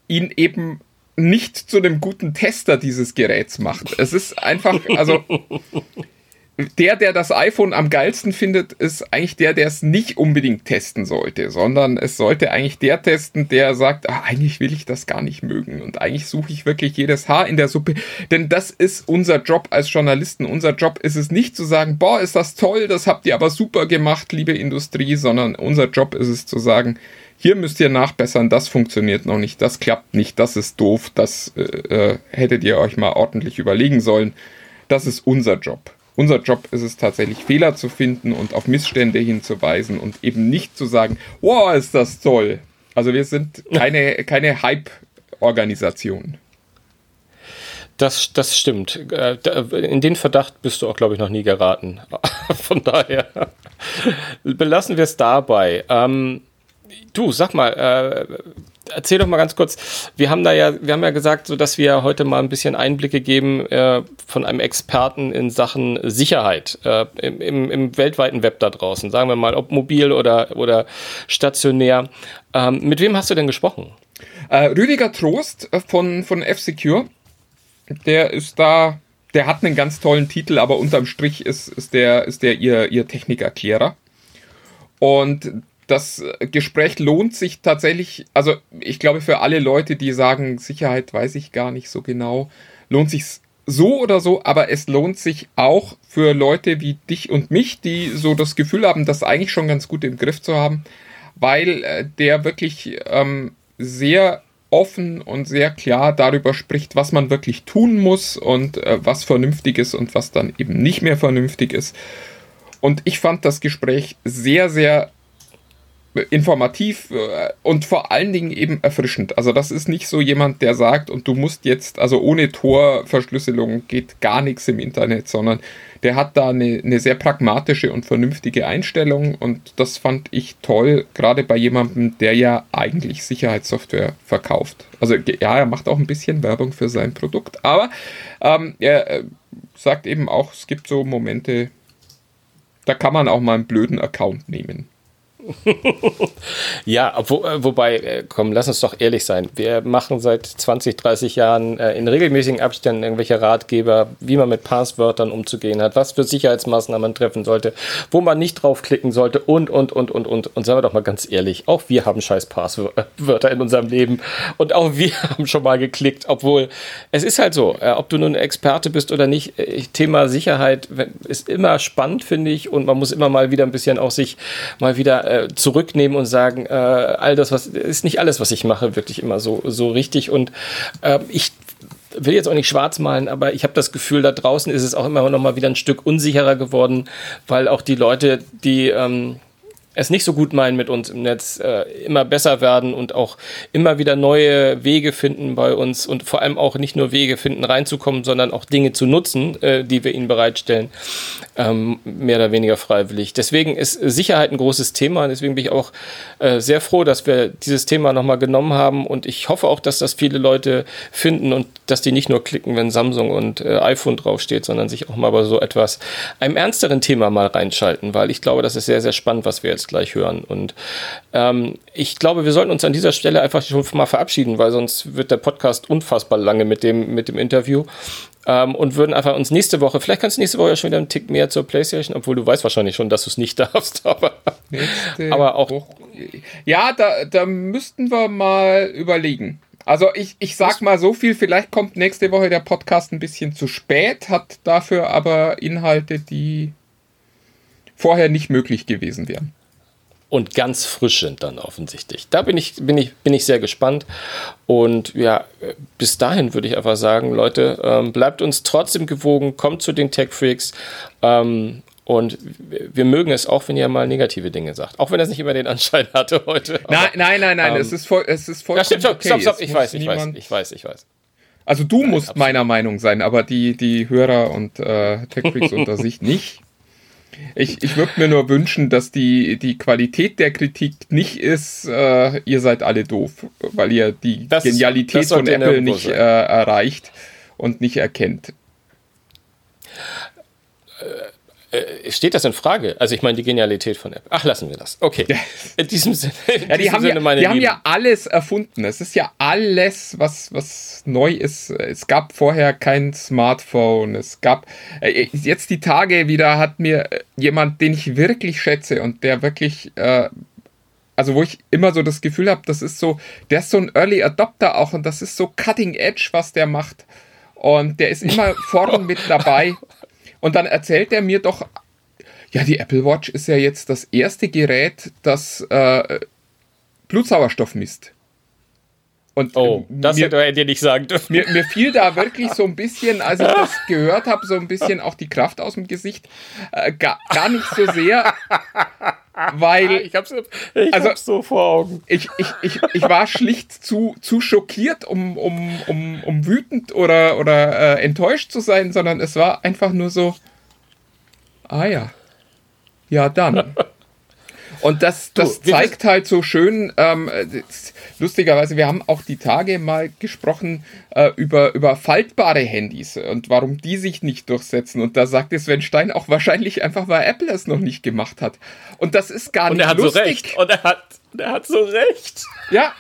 ihn eben nicht zu einem guten Tester dieses Geräts macht. Es ist einfach, also der, der das iPhone am geilsten findet, ist eigentlich der, der es nicht unbedingt testen sollte, sondern es sollte eigentlich der testen, der sagt, ach, eigentlich will ich das gar nicht mögen und eigentlich suche ich wirklich jedes Haar in der Suppe, denn das ist unser Job als Journalisten. Unser Job ist es nicht zu sagen, boah, ist das toll, das habt ihr aber super gemacht, liebe Industrie, sondern unser Job ist es zu sagen, hier müsst ihr nachbessern, das funktioniert noch nicht, das klappt nicht, das ist doof, das äh, äh hättet ihr euch mal ordentlich überlegen sollen. Das ist unser Job. Unser Job ist es tatsächlich, Fehler zu finden und auf Missstände hinzuweisen und eben nicht zu sagen, wow, ist das toll. Also wir sind keine, keine Hype-Organisation. Das, das stimmt. Äh, in den Verdacht bist du auch, glaube ich, noch nie geraten. Von daher belassen wir es dabei. Ähm, du, sag mal, äh, erzähl doch mal ganz kurz. Wir haben da ja, wir haben ja gesagt, so dass wir heute mal ein bisschen Einblicke geben äh, von einem Experten in Sachen Sicherheit äh, im, im, weltweiten Web da draußen. Sagen wir mal, ob mobil oder, oder stationär. Ähm, mit wem hast du denn gesprochen? Äh, Rüdiger Trost äh, von, von F-Secure. Der ist da, der hat einen ganz tollen Titel, aber unterm Strich ist, ist der, ist der ihr, ihr Technikerklärer. Und das Gespräch lohnt sich tatsächlich, also ich glaube für alle Leute, die sagen, Sicherheit weiß ich gar nicht so genau, lohnt sich so oder so, aber es lohnt sich auch für Leute wie dich und mich, die so das Gefühl haben, das eigentlich schon ganz gut im Griff zu haben, weil äh, der wirklich ähm, sehr offen und sehr klar darüber spricht, was man wirklich tun muss und äh, was vernünftig ist und was dann eben nicht mehr vernünftig ist. Und ich fand das Gespräch sehr, sehr informativ äh, und vor allen Dingen eben erfrischend. Also das ist nicht so jemand, der sagt, und du musst jetzt, also ohne Torverschlüsselung geht gar nichts im Internet, sondern der hat da eine, eine sehr pragmatische und vernünftige Einstellung und das fand ich toll, gerade bei jemandem, der ja eigentlich Sicherheitssoftware verkauft. Also ja, er macht auch ein bisschen Werbung für sein Produkt, aber ähm, er äh, sagt eben auch, es gibt so Momente, da kann man auch mal einen blöden Account nehmen. ja, wo, äh, wobei, äh, komm, lass uns doch ehrlich sein. Wir machen seit 20, 30 Jahren äh, in regelmäßigen Abständen irgendwelche Ratgeber, wie man mit Passwörtern umzugehen hat, was für Sicherheitsmaßnahmen man treffen sollte, wo man nicht draufklicken sollte und, und, und, und, und. Und sagen wir doch mal ganz ehrlich, auch wir haben scheiß Passwörter in unserem Leben und auch wir haben schon mal geklickt, obwohl es ist halt so, äh, ob du nun Experte bist oder nicht, äh, Thema Sicherheit ist immer spannend, finde ich, und man muss immer mal wieder ein bisschen auch sich mal wieder äh, zurücknehmen und sagen, äh, all das, was ist nicht alles, was ich mache, wirklich immer so, so richtig. Und äh, ich will jetzt auch nicht schwarz malen, aber ich habe das Gefühl, da draußen ist es auch immer noch mal wieder ein Stück unsicherer geworden, weil auch die Leute, die ähm, es nicht so gut meinen mit uns im Netz, äh, immer besser werden und auch immer wieder neue Wege finden bei uns und vor allem auch nicht nur Wege finden, reinzukommen, sondern auch Dinge zu nutzen, äh, die wir ihnen bereitstellen, ähm, mehr oder weniger freiwillig. Deswegen ist Sicherheit ein großes Thema deswegen bin ich auch äh, sehr froh, dass wir dieses Thema nochmal genommen haben und ich hoffe auch, dass das viele Leute finden und dass die nicht nur klicken, wenn Samsung und äh, iPhone draufsteht, sondern sich auch mal bei so etwas, einem ernsteren Thema mal reinschalten, weil ich glaube, das ist sehr, sehr spannend, was wir jetzt gleich hören. Und ähm, ich glaube, wir sollten uns an dieser Stelle einfach schon mal verabschieden, weil sonst wird der Podcast unfassbar lange mit dem, mit dem Interview. Ähm, und würden einfach uns nächste Woche, vielleicht kannst du nächste Woche ja schon wieder einen Tick mehr zur Playstation, obwohl du weißt wahrscheinlich schon, dass du es nicht darfst, aber, aber auch. Ja, da, da müssten wir mal überlegen. Also ich, ich sag mal so viel, vielleicht kommt nächste Woche der Podcast ein bisschen zu spät, hat dafür aber Inhalte, die vorher nicht möglich gewesen wären und ganz frisch sind dann offensichtlich. Da bin ich, bin ich, bin ich sehr gespannt. Und ja, bis dahin würde ich einfach sagen, Leute, ähm, bleibt uns trotzdem gewogen, kommt zu den Tech Freaks. Ähm, und wir mögen es auch, wenn ihr mal negative Dinge sagt. Auch wenn das nicht immer den Anschein hatte heute. nein, nein, nein, nein, ähm, es ist voll, es ist voll. Ja, stimmt, stopp, okay. stopp, stopp, ich weiß, ich weiß, ich weiß, ich weiß. Also du nein, musst absolut. meiner Meinung sein, aber die, die Hörer und äh, Tech Freaks unter sich nicht. Ich, ich würde mir nur wünschen, dass die, die Qualität der Kritik nicht ist, äh, ihr seid alle doof, weil ihr die das, Genialität von Apple nicht äh, erreicht und nicht erkennt. Äh, steht das in Frage? Also ich meine die Genialität von Apple. Ach, lassen wir das. Okay. In diesem Sinne. In ja, die, haben, Sinne, ja, die haben ja alles erfunden. Es ist ja alles, was, was neu ist. Es gab vorher kein Smartphone. Es gab äh, jetzt die Tage wieder hat mir äh, jemand, den ich wirklich schätze und der wirklich äh, also wo ich immer so das Gefühl habe, das ist so, der ist so ein Early Adopter auch und das ist so Cutting Edge, was der macht. Und der ist immer vorne mit dabei. Und dann erzählt er mir doch, ja, die Apple Watch ist ja jetzt das erste Gerät, das äh, Blutsauerstoff misst. Und, oh, ähm, das mir, hätte er dir nicht sagen dürfen. Mir, mir, fiel da wirklich so ein bisschen, als ich das gehört habe, so ein bisschen auch die Kraft aus dem Gesicht. Äh, gar, gar nicht so sehr, weil. Ich hab's, ich also, hab's so vor Augen. Ich, ich, ich, ich war schlicht zu, zu schockiert, um, um, um, um wütend oder, oder äh, enttäuscht zu sein, sondern es war einfach nur so. Ah ja. Ja, dann. Und das, das du, zeigt halt so schön, ähm, lustigerweise, wir haben auch die Tage mal gesprochen äh, über, über faltbare Handys und warum die sich nicht durchsetzen. Und da sagte Sven Stein auch wahrscheinlich einfach, weil Apple es noch nicht gemacht hat. Und das ist gar und nicht lustig. Und er hat so recht. Und er hat, er hat so recht. Ja.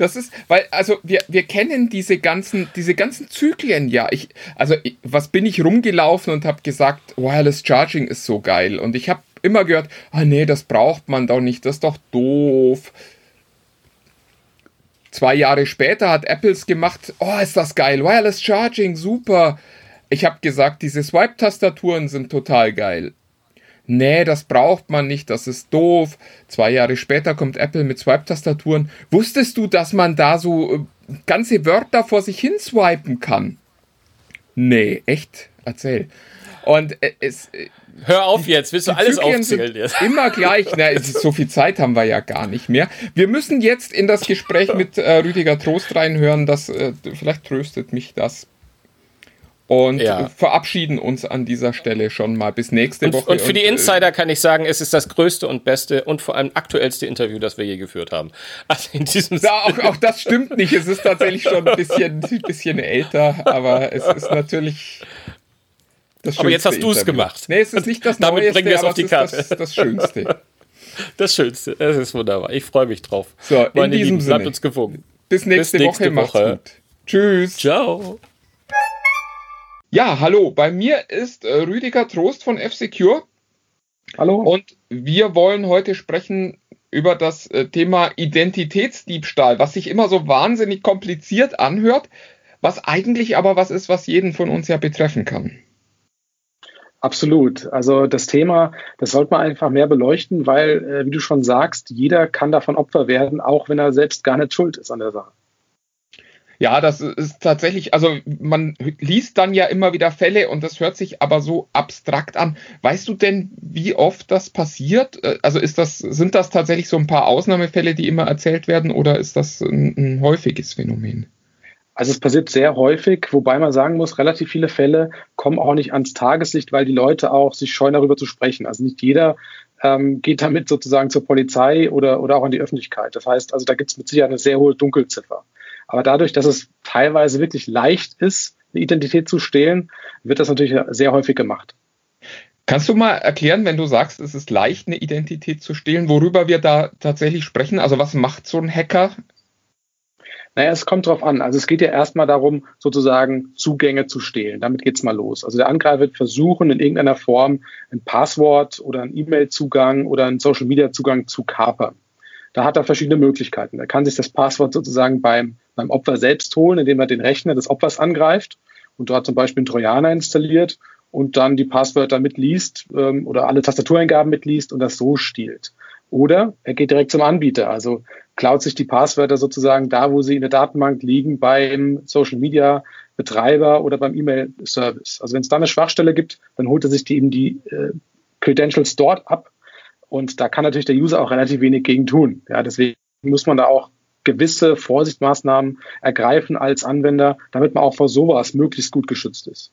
Das ist, weil, also wir, wir kennen diese ganzen, diese ganzen Zyklen ja. Ich, also was bin ich rumgelaufen und habe gesagt, Wireless Charging ist so geil. Und ich habe immer gehört, ah nee, das braucht man doch nicht, das ist doch doof. Zwei Jahre später hat Apples gemacht, oh, ist das geil, Wireless Charging, super. Ich habe gesagt, diese Swipe-Tastaturen sind total geil. Nee, das braucht man nicht, das ist doof. Zwei Jahre später kommt Apple mit Swipe-Tastaturen. Wusstest du, dass man da so äh, ganze Wörter vor sich hin swipen kann? Nee, echt? Erzähl. Und äh, es, äh, Hör auf jetzt, willst du alles aufzählen jetzt? Immer gleich, na, so viel Zeit haben wir ja gar nicht mehr. Wir müssen jetzt in das Gespräch mit äh, Rüdiger Trost reinhören, das, äh, vielleicht tröstet mich das. Und ja. verabschieden uns an dieser Stelle schon mal bis nächste und, Woche. Und für die äh, Insider kann ich sagen, es ist das größte und beste und vor allem aktuellste Interview, das wir je geführt haben. Also in diesem ja, auch, auch das stimmt nicht. Es ist tatsächlich schon ein bisschen, ein bisschen älter, aber es ist natürlich aber jetzt hast du es gemacht. Nee, es ist nicht das Damit Neueste, bringen wir es auf die Karte. Das, das, Schönste. das Schönste. Es ist wunderbar. Ich freue mich drauf. So, in Meine diesem Lieben, bleibt Sinne. uns gewogen. Bis nächste, Bis nächste Woche. Macht's Woche. gut. Tschüss. Ciao. Ja, hallo. Bei mir ist äh, Rüdiger Trost von F-Secure. Hallo? Und wir wollen heute sprechen über das äh, Thema Identitätsdiebstahl, was sich immer so wahnsinnig kompliziert anhört, was eigentlich aber was ist, was jeden von uns ja betreffen kann. Absolut. Also das Thema, das sollte man einfach mehr beleuchten, weil, äh, wie du schon sagst, jeder kann davon Opfer werden, auch wenn er selbst gar nicht schuld ist an der Sache. Ja, das ist tatsächlich, also man liest dann ja immer wieder Fälle und das hört sich aber so abstrakt an. Weißt du denn, wie oft das passiert? Äh, Also ist das, sind das tatsächlich so ein paar Ausnahmefälle, die immer erzählt werden oder ist das ein, ein häufiges Phänomen? Also es passiert sehr häufig, wobei man sagen muss, relativ viele Fälle kommen auch nicht ans Tageslicht, weil die Leute auch sich scheuen, darüber zu sprechen. Also nicht jeder ähm, geht damit sozusagen zur Polizei oder, oder auch an die Öffentlichkeit. Das heißt, also da gibt es mit Sicherheit eine sehr hohe Dunkelziffer. Aber dadurch, dass es teilweise wirklich leicht ist, eine Identität zu stehlen, wird das natürlich sehr häufig gemacht. Kannst du mal erklären, wenn du sagst, es ist leicht, eine Identität zu stehlen, worüber wir da tatsächlich sprechen? Also was macht so ein Hacker? Naja, es kommt drauf an. Also es geht ja erstmal darum, sozusagen Zugänge zu stehlen. Damit geht's mal los. Also der Angreifer wird versuchen, in irgendeiner Form ein Passwort oder einen E-Mail-Zugang oder einen Social-Media-Zugang zu kapern. Da hat er verschiedene Möglichkeiten. Er kann sich das Passwort sozusagen beim, beim Opfer selbst holen, indem er den Rechner des Opfers angreift und dort zum Beispiel einen Trojaner installiert und dann die Passwörter mitliest ähm, oder alle Tastatureingaben mitliest und das so stiehlt. Oder er geht direkt zum Anbieter, also klaut sich die Passwörter sozusagen da, wo sie in der Datenbank liegen, beim Social Media Betreiber oder beim E-Mail Service. Also wenn es da eine Schwachstelle gibt, dann holt er sich die eben die äh, Credentials dort ab und da kann natürlich der User auch relativ wenig gegen tun. Ja, deswegen muss man da auch gewisse Vorsichtsmaßnahmen ergreifen als Anwender, damit man auch vor sowas möglichst gut geschützt ist.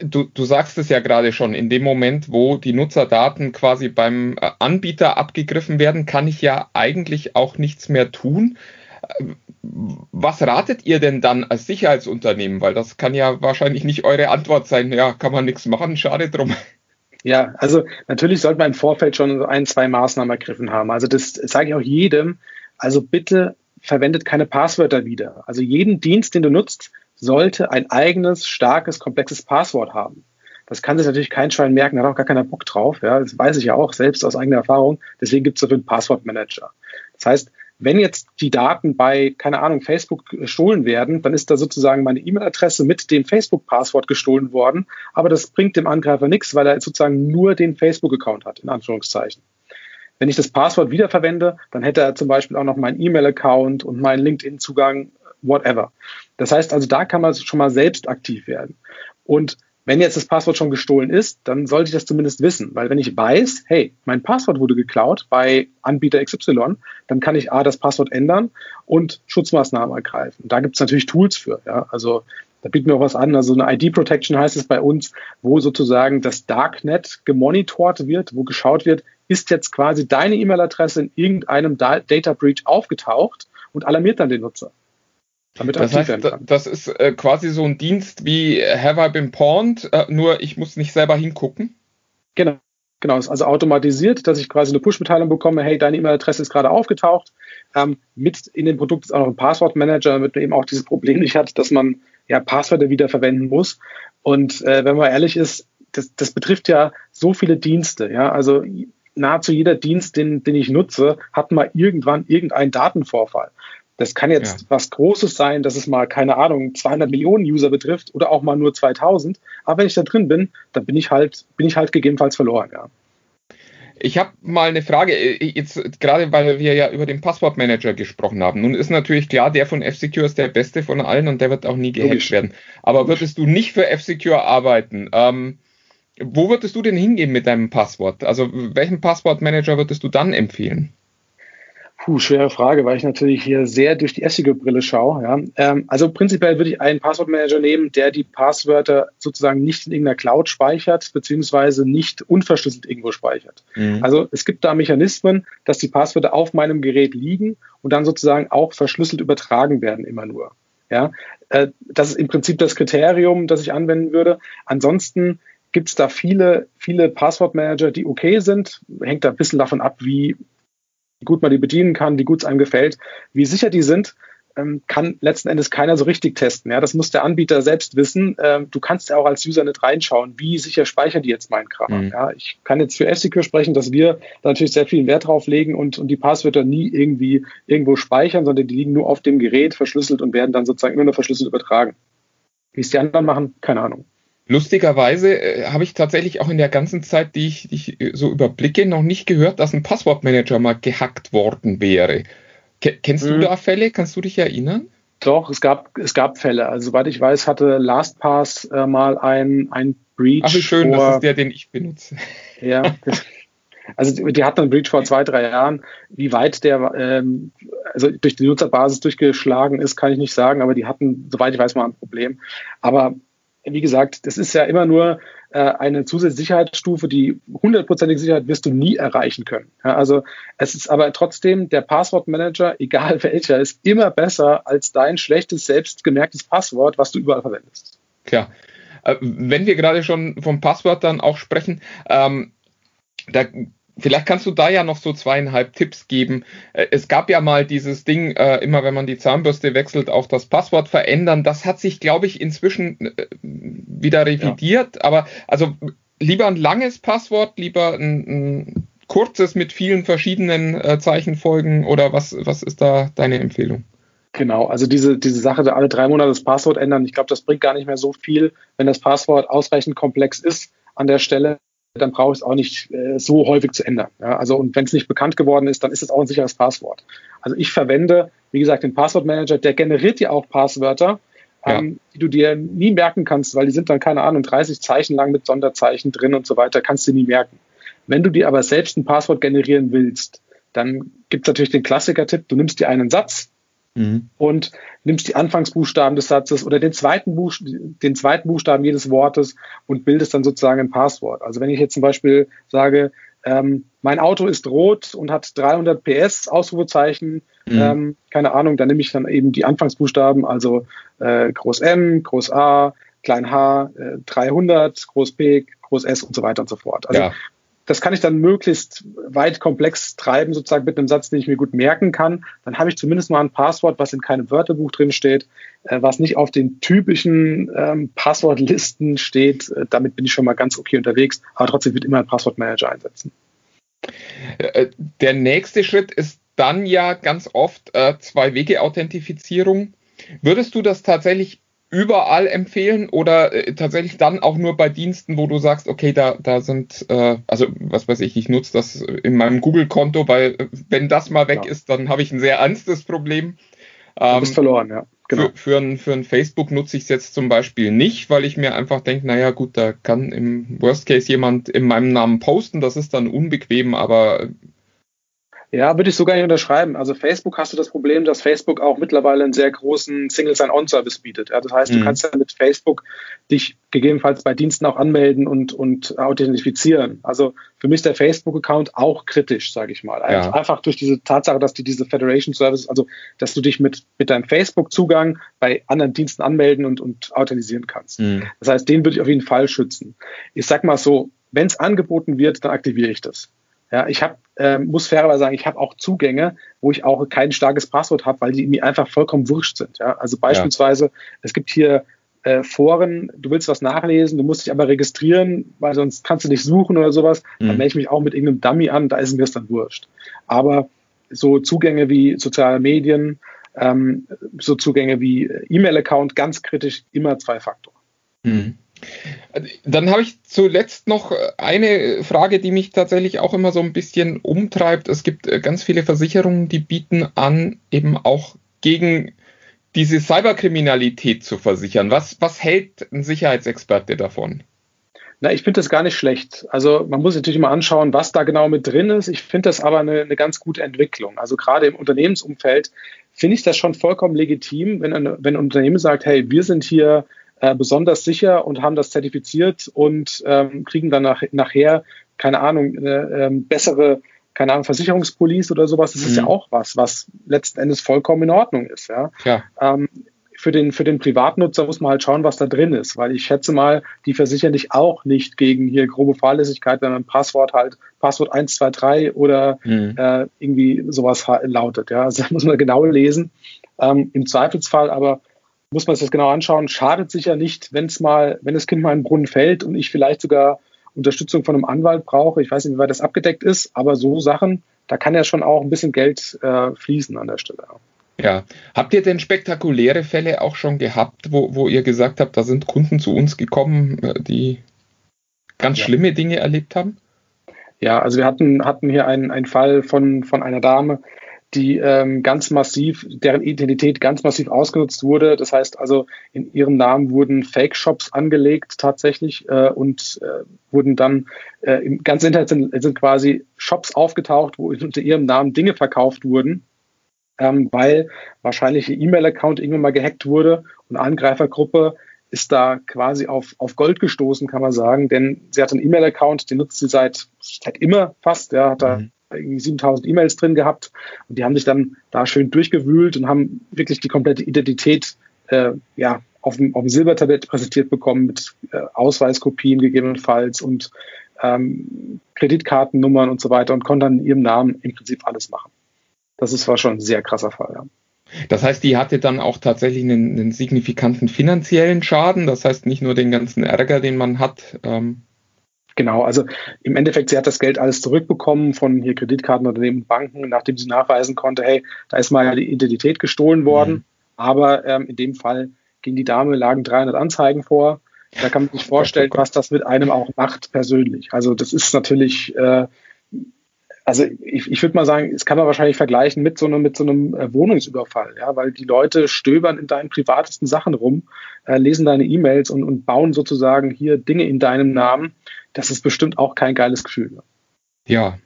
Du, du sagst es ja gerade schon, in dem Moment, wo die Nutzerdaten quasi beim äh, Anbieter abgegriffen werden, kann ich ja eigentlich auch nichts mehr tun. Äh, Was ratet ihr denn dann als Sicherheitsunternehmen? Weil das kann ja wahrscheinlich nicht eure Antwort sein. Ja, kann man nichts machen, schade drum. Ja, also natürlich sollte man im Vorfeld schon ein, zwei Maßnahmen ergriffen haben. Also das sage ich auch jedem. Also bitte verwendet keine Passwörter wieder. Also jeden Dienst, den du nutzt, sollte ein eigenes, starkes, komplexes Passwort haben. Das kann sich natürlich kein Schwein merken, da hat auch gar keiner Bock drauf. Ja, das weiß ich ja auch selbst aus eigener Erfahrung. Deswegen gibt es dafür einen Passwortmanager. Das heißt, wenn jetzt die Daten bei, keine Ahnung, Facebook gestohlen werden, dann ist da sozusagen meine E-Mail-Adresse mit dem Facebook-Passwort gestohlen worden. Aber das bringt dem Angreifer nichts, weil er sozusagen nur den Facebook-Account hat, in Anführungszeichen. Wenn ich das Passwort wiederverwende, dann hätte er zum Beispiel auch noch meinen E-Mail-Account und meinen LinkedIn-Zugang, whatever. Das heißt also, da kann man schon mal selbst aktiv werden. Und wenn jetzt das Passwort schon gestohlen ist, dann sollte ich das zumindest wissen, weil wenn ich weiß, hey, mein Passwort wurde geklaut bei Anbieter XY, dann kann ich A, das Passwort ändern und Schutzmaßnahmen ergreifen. Da gibt es natürlich Tools für. Ja? Also da bieten wir auch was an. Also eine ID-Protection heißt es bei uns, wo sozusagen das Darknet gemonitort wird, wo geschaut wird, ist jetzt quasi deine E-Mail-Adresse in irgendeinem Data Breach aufgetaucht und alarmiert dann den Nutzer. Damit Das heißt, das ist äh, quasi so ein Dienst wie Have I Been Pawned, äh, nur ich muss nicht selber hingucken. Genau. Genau, ist also automatisiert, dass ich quasi eine Push-Mitteilung bekomme, hey, deine E-Mail-Adresse ist gerade aufgetaucht. Ähm, mit in dem Produkt ist auch noch ein Passwortmanager, damit man eben auch dieses Problem nicht hat, dass man ja Passwörter wieder verwenden muss. Und äh, wenn man ehrlich ist, das, das betrifft ja so viele Dienste. Ja, also nahezu jeder Dienst, den, den ich nutze, hat mal irgendwann irgendeinen Datenvorfall. Das kann jetzt Ja. was Großes sein, dass es mal, keine Ahnung, 200 Millionen User betrifft oder auch mal nur 2000. Aber wenn ich da drin bin, dann bin ich halt, bin ich halt gegebenenfalls verloren, ja. Ich habe mal eine Frage, äh, jetzt gerade weil wir ja über den Passwortmanager gesprochen haben. Nun ist natürlich klar, der von F-Secure ist der beste von allen und der wird auch nie gehackt Logisch. werden. Aber würdest du nicht für F-Secure arbeiten? Ähm, wo würdest du denn hingehen mit deinem Passwort? Also welchen Passwortmanager würdest du dann empfehlen? Puh, schwere Frage, weil ich natürlich hier sehr durch die Essige-Brille schaue. Ja. Ähm, also prinzipiell würde ich einen Passwortmanager nehmen, der die Passwörter sozusagen nicht in irgendeiner Cloud speichert, beziehungsweise nicht unverschlüsselt irgendwo speichert. Also es gibt da Mechanismen, dass die Passwörter auf meinem Gerät liegen und dann sozusagen auch verschlüsselt übertragen werden, immer nur. Ja, äh, das ist im Prinzip das Kriterium, das ich anwenden würde. Ansonsten gibt es da viele, viele Passwortmanager, die okay sind. Hängt da ein bisschen davon ab, wie gut man die bedienen kann, wie gut es einem gefällt, wie sicher die sind ähm, kann letzten Endes keiner so richtig testen. Ja, das muss der Anbieter selbst wissen. Ähm, du kannst ja auch als User nicht reinschauen, wie sicher speichern die jetzt meinen Kram. Mhm. Ja, ich kann jetzt für F-Secure sprechen, dass wir da natürlich sehr viel Wert drauf legen und, und die Passwörter nie irgendwie irgendwo speichern, sondern die liegen nur auf dem Gerät verschlüsselt und werden dann sozusagen immer nur verschlüsselt übertragen. Wie es die anderen machen, keine Ahnung. Lustigerweise äh, habe ich tatsächlich auch in der ganzen Zeit, die ich, die ich äh, so überblicke, noch nicht gehört, dass ein Passwortmanager mal gehackt worden wäre. Kennst du hm. da Fälle? Kannst du dich erinnern? Doch, es gab, es gab Fälle. Also, soweit ich weiß, hatte LastPass äh, mal ein, ein Breach. Ach, wie schön, vor, das ist der, den ich benutze. Ja. also, die, die hatten einen Breach vor zwei, drei Jahren. Wie weit der ähm, also durch die Nutzerbasis durchgeschlagen ist, kann ich nicht sagen, aber die hatten, soweit ich weiß, mal ein Problem. Aber wie gesagt, das ist ja immer nur äh, eine zusätzliche Sicherheitsstufe, die hundertprozentige Sicherheit wirst du nie erreichen können. Ja, also es ist aber trotzdem der Passwortmanager, egal welcher, ist immer besser als dein schlechtes, selbstgemerktes Passwort, was du überall verwendest. Klar. Äh, wenn wir gerade schon vom Passwort dann auch sprechen, ähm, da Vielleicht kannst du da ja noch so zweieinhalb Tipps geben. Äh, es gab ja mal dieses Ding, äh, immer wenn man die Zahnbürste wechselt, auch das Passwort verändern. Das hat sich, glaube ich, inzwischen äh, wieder revidiert. Ja. Aber also lieber ein langes Passwort, lieber ein, ein kurzes mit vielen verschiedenen Zeichenfolgen oder was, was ist da deine Empfehlung? Genau, also diese, diese Sache, alle drei Monate das Passwort ändern, ich glaube, das bringt gar nicht mehr so viel, wenn das Passwort ausreichend komplex ist an der Stelle dann brauche ich es auch nicht äh, so häufig zu ändern. Ja, also und wenn es nicht bekannt geworden ist, dann ist es auch ein sicheres Passwort. Also ich verwende, wie gesagt, den Passwortmanager, der generiert dir auch Passwörter, ja. ähm, die du dir nie merken kannst, weil die sind dann, keine Ahnung, 30 Zeichen lang mit Sonderzeichen drin und so weiter, kannst du nie merken. Wenn du dir aber selbst ein Passwort generieren willst, dann gibt es natürlich den Klassiker-Tipp, du nimmst dir einen Satz, mhm. und nimmst die Anfangsbuchstaben des Satzes oder den zweiten, Buch, den zweiten Buchstaben jedes Wortes und bildest dann sozusagen ein Passwort. Also wenn ich jetzt zum Beispiel sage, ähm, mein Auto ist rot und hat 300 PS, Ausrufezeichen, mhm. ähm, keine Ahnung, dann nehme ich dann eben die Anfangsbuchstaben, also äh, Groß M, Groß A, Klein H, äh, 300, Groß P, Groß S und so weiter und so fort. Also ja das kann ich dann möglichst weit komplex treiben, sozusagen mit einem Satz, den ich mir gut merken kann. Dann habe ich zumindest mal ein Passwort, was in keinem Wörterbuch drin steht, äh, was nicht auf den typischen ähm, Passwortlisten steht. Äh, damit bin ich schon mal ganz okay unterwegs, aber trotzdem wird immer ein Passwortmanager einsetzen. Äh, der nächste Schritt ist dann ja ganz oft äh, Zwei-Wege-Authentifizierung. Würdest du das tatsächlich überall empfehlen oder äh, tatsächlich dann auch nur bei Diensten, wo du sagst, okay, da, da sind, äh, also was weiß ich, ich nutze das in meinem Google-Konto, weil äh, wenn das mal weg ja. ist, dann habe ich ein sehr ernstes Problem. Ähm, du bist verloren, ja. Genau. Für, für, ein, für ein Facebook nutze ich es jetzt zum Beispiel nicht, weil ich mir einfach denke, naja gut, da kann im Worst Case jemand in meinem Namen posten, das ist dann unbequem, aber ja, würde ich sogar nicht unterschreiben. Also Facebook hast du das Problem, dass Facebook auch mittlerweile einen sehr großen Single Sign-On-Service bietet. Ja, das heißt, mhm. du kannst ja mit Facebook dich gegebenenfalls bei Diensten auch anmelden und, und authentifizieren. Also für mich ist der Facebook-Account auch kritisch, sage ich mal. Ja. Einfach durch diese Tatsache, dass die diese Federation Services, also dass du dich mit, mit deinem Facebook-Zugang bei anderen Diensten anmelden und, und authentisieren kannst. Mhm. Das heißt, den würde ich auf jeden Fall schützen. Ich sag mal so, wenn es angeboten wird, dann aktiviere ich das. Ja, ich habe, äh, muss fairerweise sagen, ich habe auch Zugänge, wo ich auch kein starkes Passwort habe, weil die mir einfach vollkommen wurscht sind. Ja? Also beispielsweise, ja. es gibt hier äh, Foren, du willst was nachlesen, du musst dich aber registrieren, weil sonst kannst du nicht suchen oder sowas. Mhm. Dann melde ich mich auch mit irgendeinem Dummy an, da ist mir das dann wurscht. Aber so Zugänge wie soziale Medien, ähm, so Zugänge wie E-Mail-Account, ganz kritisch, immer zwei Faktor. Mhm. Dann habe ich zuletzt noch eine Frage, die mich tatsächlich auch immer so ein bisschen umtreibt. Es gibt äh, ganz viele Versicherungen, die bieten an, eben auch gegen diese Cyberkriminalität zu versichern. Was, was hält ein Sicherheitsexperte davon? Na, ich finde das gar nicht schlecht. Also man muss natürlich immer anschauen, was da genau mit drin ist. Ich finde das aber eine, eine ganz gute Entwicklung. Also gerade im Unternehmensumfeld finde ich das schon vollkommen legitim, wenn, ein, wenn ein Unternehmen sagt, hey, wir sind hier äh, besonders sicher und haben das zertifiziert und ähm, kriegen dann nach, nachher, keine Ahnung, eine ähm, bessere, keine Ahnung, Versicherungspolice oder sowas. Das mhm. ist ja mhm. auch was, was letzten Endes vollkommen in Ordnung ist. Ja. ja. Ähm, für den, für den Privatnutzer muss man halt schauen, was da drin ist, weil ich schätze mal, die versichern dich auch nicht gegen hier grobe Fahrlässigkeit, wenn ein Passwort halt Passwort 123 oder mhm. äh, irgendwie sowas lautet. Ja, also da muss man genau lesen. Ähm, Im Zweifelsfall aber muss man sich das genau anschauen. Schadet sicher nicht, wenn es mal, wenn das Kind mal in den Brunnen fällt und ich vielleicht sogar Unterstützung von einem Anwalt brauche. Ich weiß nicht, wie weit das abgedeckt ist, aber so Sachen, da kann ja schon auch ein bisschen Geld äh, fließen an der Stelle. Ja. Habt ihr denn spektakuläre Fälle auch schon gehabt, wo, wo ihr gesagt habt, da sind Kunden zu uns gekommen, äh, die ganz ja. schlimme Dinge erlebt haben? Ja, also wir hatten, hatten hier einen, einen Fall von, von einer Dame, die ähm, ganz massiv, deren Identität ganz massiv ausgenutzt wurde. Das heißt also, in ihrem Namen wurden Fake-Shops angelegt tatsächlich äh, und äh, wurden dann äh, im ganzen Internet sind, sind quasi Shops aufgetaucht, wo unter ihrem Namen Dinge verkauft wurden, ähm, weil wahrscheinlich ihr E-Mail-Account irgendwann mal gehackt wurde und eine Angreifergruppe ist da quasi auf, auf Gold gestoßen, kann man sagen, denn sie hat einen E-Mail-Account, den nutzt sie seit, seit immer fast, ja, hat da mhm irgendwie 7000 E-Mails drin gehabt und die haben sich dann da schön durchgewühlt und haben wirklich die komplette Identität äh, ja, auf dem, auf dem Silbertablett präsentiert bekommen mit äh, Ausweiskopien gegebenenfalls und ähm, Kreditkartennummern und so weiter und konnten dann in ihrem Namen im Prinzip alles machen. Das ist, war schon ein sehr krasser Fall. Ja. Das heißt, die hatte dann auch tatsächlich einen, einen, signifikanten finanziellen Schaden. Das heißt nicht nur den ganzen Ärger, den man hat. Ähm Genau, also im Endeffekt, sie hat das Geld alles zurückbekommen von hier Kreditkartenunternehmen und Banken, nachdem sie nachweisen konnte, hey, da ist mal die Identität gestohlen worden. Mhm. Aber ähm, in dem Fall gegen die Dame lagen 300 Anzeigen vor. Da kann man sich vorstellen, was das mit einem auch macht persönlich. Also das ist natürlich äh, also ich, ich würde mal sagen, es kann man wahrscheinlich vergleichen mit so einem, mit so einem äh, Wohnungsüberfall, ja, weil die Leute stöbern in deinen privatesten Sachen rum, äh, lesen deine E-Mails und, und bauen sozusagen hier Dinge in deinem Namen. Das ist bestimmt auch kein geiles Gefühl. Ja.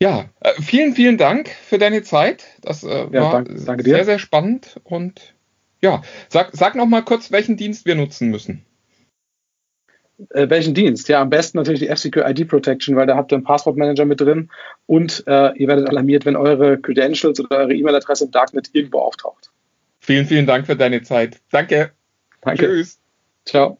Ja, äh, vielen, vielen Dank für deine Zeit. Das äh, ja, war danke, danke sehr, sehr spannend. Und ja, sag, sag noch mal kurz, welchen Dienst wir nutzen müssen. Äh, welchen Dienst? Ja, am besten natürlich die F-Secure ID Protection, weil da habt ihr einen Passwortmanager mit drin und äh, ihr werdet alarmiert, wenn eure Credentials oder eure E-Mail-Adresse im Darknet irgendwo auftaucht. Vielen, vielen Dank für deine Zeit. Danke. Danke. Tschüss. Ciao.